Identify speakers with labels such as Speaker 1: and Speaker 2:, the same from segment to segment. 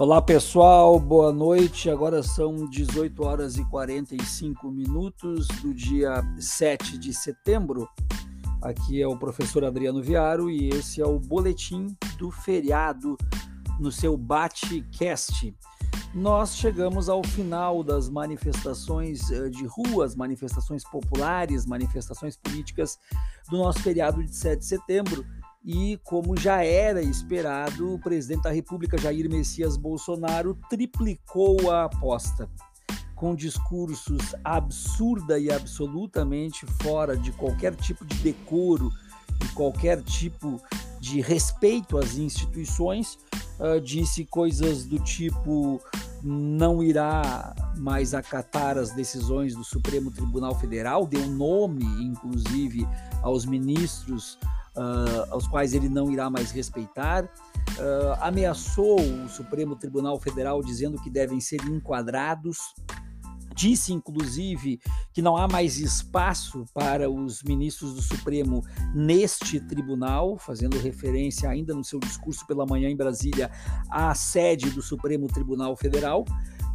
Speaker 1: Olá pessoal, boa noite. Agora são 18 horas e 45 minutos do dia 7 de setembro. Aqui é o professor Adriano Viaro e esse é o boletim do feriado no seu Batcast. Nós chegamos ao final das manifestações eh, de ruas, manifestações populares, manifestações políticas do nosso feriado de 7 de setembro e, como já era esperado, o presidente da República, Jair Messias Bolsonaro, triplicou a aposta. Com discursos absurda e absolutamente fora de qualquer tipo de decoro e qualquer tipo de respeito às instituições, uh, disse coisas do tipo não irá mais acatar as decisões do Supremo Tribunal Federal, deu nome, inclusive, aos ministros uh, aos quais ele não irá mais respeitar. Uh, ameaçou o Supremo Tribunal Federal dizendo que devem ser enquadrados. Disse, inclusive, que não há mais espaço para os ministros do Supremo neste tribunal, fazendo referência ainda no seu discurso pela manhã em Brasília à sede do Supremo Tribunal Federal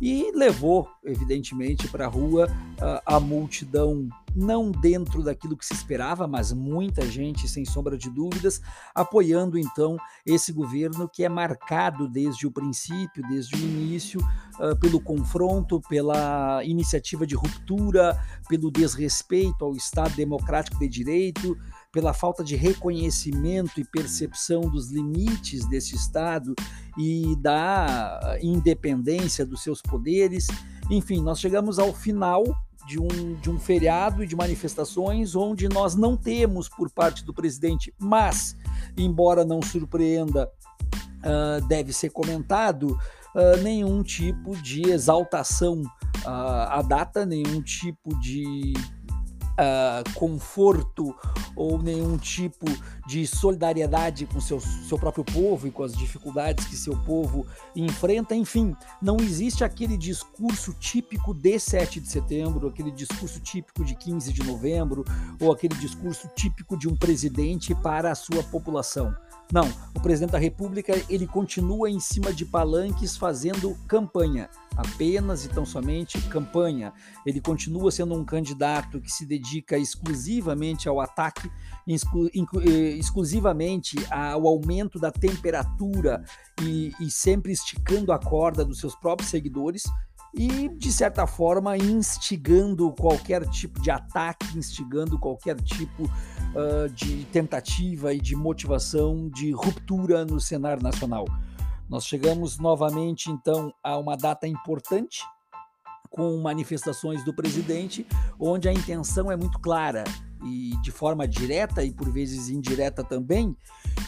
Speaker 1: e levou, evidentemente, para a rua a, a multidão não dentro daquilo que se esperava, mas muita gente, sem sombra de dúvidas, apoiando então esse governo que é marcado desde o princípio, desde o início, uh, pelo confronto, pela iniciativa de ruptura, pelo desrespeito ao Estado democrático de direito, pela falta de reconhecimento e percepção dos limites desse Estado e da independência dos seus poderes. Enfim, nós chegamos ao final de um, de um feriado e de manifestações onde nós não temos por parte do presidente, mas, embora não surpreenda, uh, deve ser comentado, uh, nenhum tipo de exaltação uh, à data, nenhum tipo de uh, conforto ou nenhum tipo de solidariedade com seu, seu próprio povo e com as dificuldades que seu povo enfrenta. Enfim, não existe aquele discurso típico de 7 de setembro, aquele discurso típico de 15 de novembro, ou aquele discurso típico de um presidente para a sua população. Não, o presidente da República ele continua em cima de palanques fazendo campanha, apenas e tão somente campanha. Ele continua sendo um candidato que se dedica exclusivamente ao ataque, eh, exclusivamente ao aumento da temperatura e, e sempre esticando a corda dos seus próprios seguidores e, de certa forma, instigando qualquer tipo de ataque, instigando qualquer tipo uh, de tentativa e de motivação de ruptura no cenário nacional. Nós chegamos novamente, então, a uma data importante, com manifestações do presidente, onde a intenção é muito clara e de forma direta e por vezes indireta também,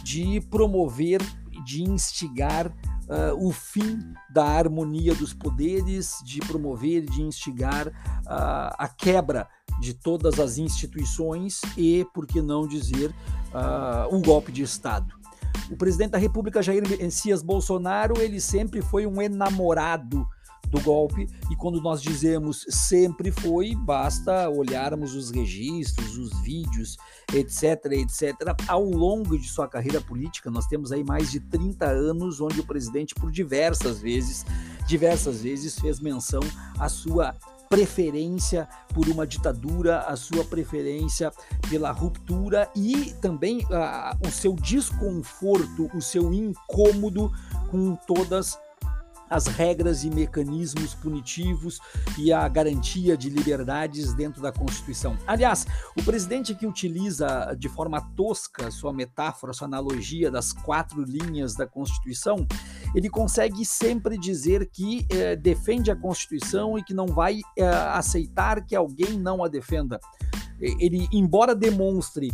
Speaker 1: de promover, de instigar uh, o fim da harmonia dos poderes, de promover, de instigar uh, a quebra de todas as instituições e, por que não dizer, uh, um golpe de Estado. O presidente da República, Jair Messias Bolsonaro, ele sempre foi um enamorado do golpe, e quando nós dizemos sempre foi, basta olharmos os registros, os vídeos, etc, etc. Ao longo de sua carreira política, nós temos aí mais de 30 anos onde o presidente por diversas vezes, diversas vezes fez menção à sua preferência por uma ditadura, a sua preferência pela ruptura e também uh, o seu desconforto, o seu incômodo com todas as regras e mecanismos punitivos e a garantia de liberdades dentro da Constituição. Aliás, o presidente que utiliza de forma tosca sua metáfora, sua analogia das quatro linhas da Constituição, ele consegue sempre dizer que eh, defende a Constituição e que não vai eh, aceitar que alguém não a defenda. Ele, embora demonstre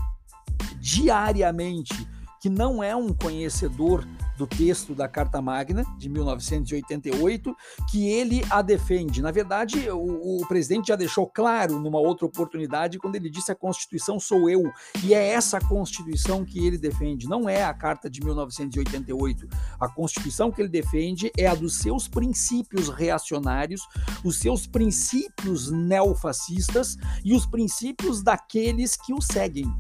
Speaker 1: diariamente que não é um conhecedor do texto da Carta Magna de 1988, que ele a defende. Na verdade, o, o, presidente já deixou claro numa outra oportunidade quando ele disse a Constituição sou eu, e é essa Constituição que ele defende, não é a Carta de 1988. A Constituição que ele defende é a dos seus princípios reacionários, os seus princípios neofascistas e os princípios daqueles que o seguem,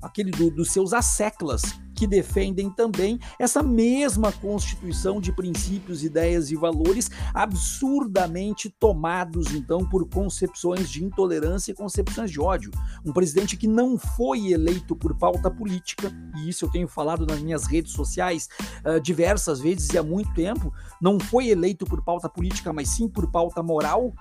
Speaker 1: aquele do, dos seus asseclas que defendem também essa mesma constituição de princípios, ideias e valores absurdamente tomados então por concepções de intolerância e concepções de ódio. Um presidente que não foi eleito por pauta política, e isso eu tenho falado nas minhas redes sociais uh, diversas vezes e há muito tempo, não foi eleito por pauta política, mas sim por pauta moral,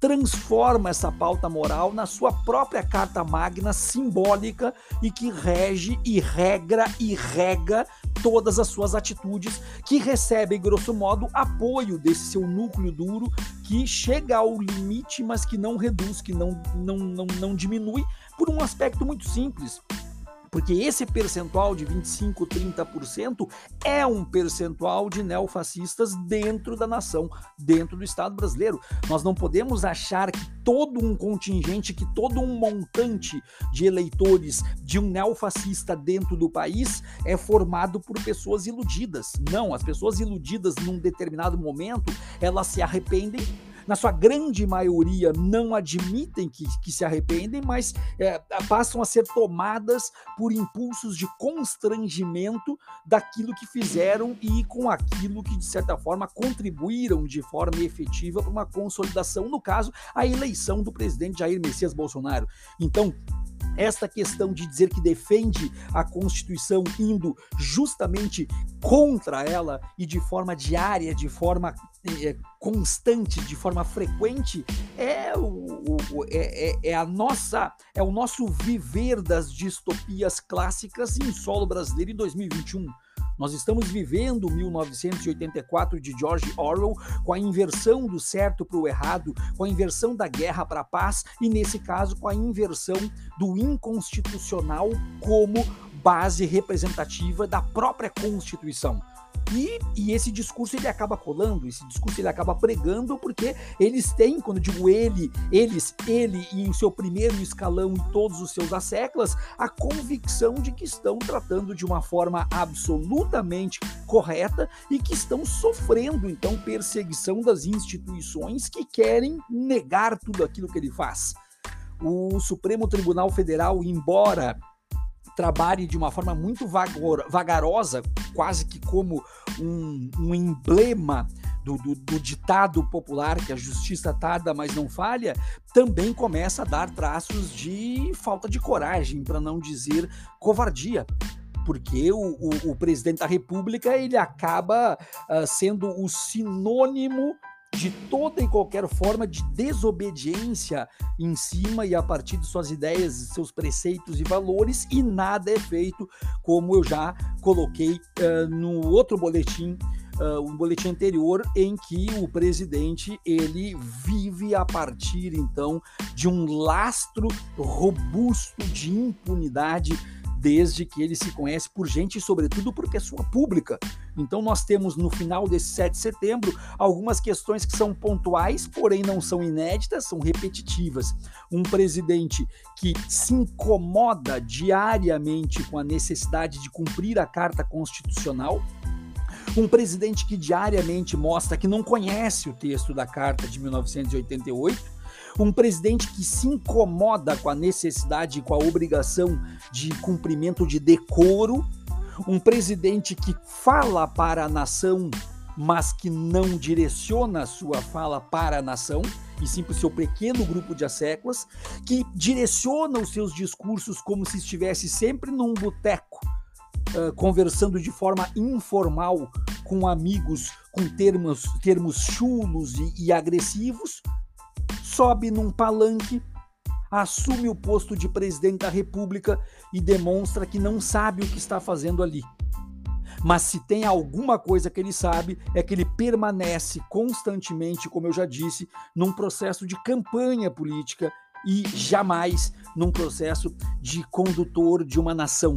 Speaker 1: transforma essa pauta moral na sua própria carta magna simbólica e que rege e regra e rega todas as suas atitudes, que recebe, grosso modo, apoio desse seu núcleo duro que chega ao limite, mas que não reduz, que não, não, não, não diminui, por um aspecto muito simples porque esse percentual de 25, 30% é um percentual de neofascistas dentro da nação, dentro do Estado brasileiro. Nós não podemos achar que todo um contingente, que todo um montante de eleitores de um neofascista dentro do país é formado por pessoas iludidas. Não, as pessoas iludidas num determinado momento, elas se arrependem na sua grande maioria, não admitem que, que se arrependem, mas é, passam a ser tomadas por impulsos de constrangimento daquilo que fizeram e com aquilo que, de certa forma, contribuíram de forma efetiva para uma consolidação, no caso, a eleição do presidente Jair Messias Bolsonaro. Então, esta questão de dizer que defende a Constituição indo justamente contra ela e de forma diária, de forma é, constante, de forma frequente, é, o, o é, é, é, a nossa, é o nosso viver das distopias clássicas em solo brasileiro em 2021. Nós estamos vivendo 1984 de George Orwell com a inversão do certo para o errado, com a inversão da guerra para a paz e, nesse caso, com a inversão do inconstitucional como base representativa da própria Constituição. E, e, esse discurso ele acaba colando, esse discurso ele acaba pregando, porque eles têm, quando digo ele, eles, ele e em seu primeiro escalão e todos os seus asseclas, a convicção de que estão tratando de uma forma absolutamente correta e que estão sofrendo então perseguição das instituições que querem negar tudo aquilo que ele faz. O Supremo Tribunal Federal, embora trabalhe de uma forma muito vagarosa, quase que como um, um emblema do, do, do, ditado popular que a justiça tarda, mas não falha, também começa a dar traços de falta de coragem, para não dizer covardia. Porque o, o, o, presidente da República ele acaba uh, sendo o sinônimo de toda e qualquer forma de desobediência em cima e a partir de suas ideias, seus preceitos e valores, e nada é feito, como eu já coloquei uh, no outro boletim uh, um boletim anterior em que o presidente ele vive a partir então de um lastro robusto de impunidade desde que ele se conhece por gente sobretudo, por pessoa pública. Então, nós temos no final desse 7 de setembro algumas questões que são pontuais, porém não são inéditas, são repetitivas. Um presidente que se incomoda diariamente com a necessidade de cumprir a Carta Constitucional, um presidente que diariamente mostra que não conhece o texto da Carta de 1988 um presidente que se incomoda com a necessidade e com a obrigação de cumprimento de decoro, um presidente que fala para a nação, mas que não direciona a sua fala para a nação, e sim para o seu pequeno grupo de asseclas, que direciona os seus discursos como se estivesse sempre num boteco, uh, conversando de forma informal com amigos, com termos, termos chulos e, e agressivos, sobe num palanque, assume o posto de presidente da República e demonstra que não sabe o que está fazendo ali. Mas se tem alguma coisa que ele sabe, é que ele permanece constantemente, como eu já disse, num processo de campanha política e jamais num processo de condutor de uma nação.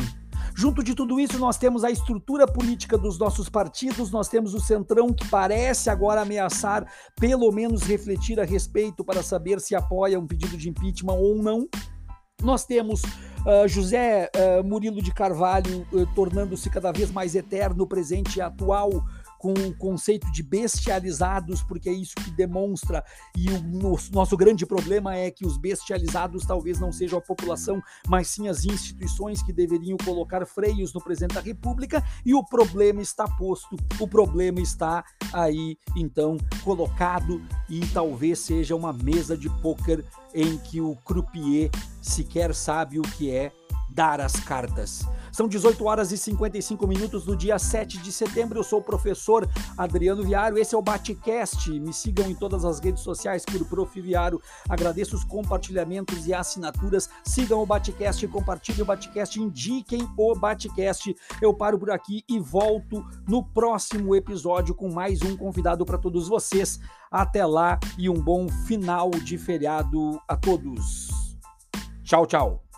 Speaker 1: Junto de tudo isso, nós temos a estrutura política dos nossos partidos, nós temos o Centrão que parece agora ameaçar, pelo menos refletir a respeito para saber se apoia um pedido de impeachment ou não. Nós temos uh, José uh, Murilo de Carvalho uh, tornando-se cada vez mais eterno, presente e atual com o conceito de bestializados, porque é isso que demonstra, e o nosso grande problema é que os bestializados talvez não sejam a população, mas sim as instituições que deveriam colocar freios no presidente da República, e o problema está posto, o problema está aí, então, colocado, e talvez seja uma mesa de pôquer em que o croupier sequer sabe o que é dar as cartas. São 18 horas e 55 minutos do dia 7 de setembro. Eu sou o professor Adriano Viário. Esse é o Batcast. Me sigam em todas as redes sociais por Prof. Viário. Agradeço os compartilhamentos e assinaturas. Sigam o Batcast, compartilhem o Batcast, indiquem o Batcast. Eu paro por aqui e volto no próximo episódio com mais um convidado para todos vocês. Até lá e um bom final de feriado a todos. Tchau, tchau.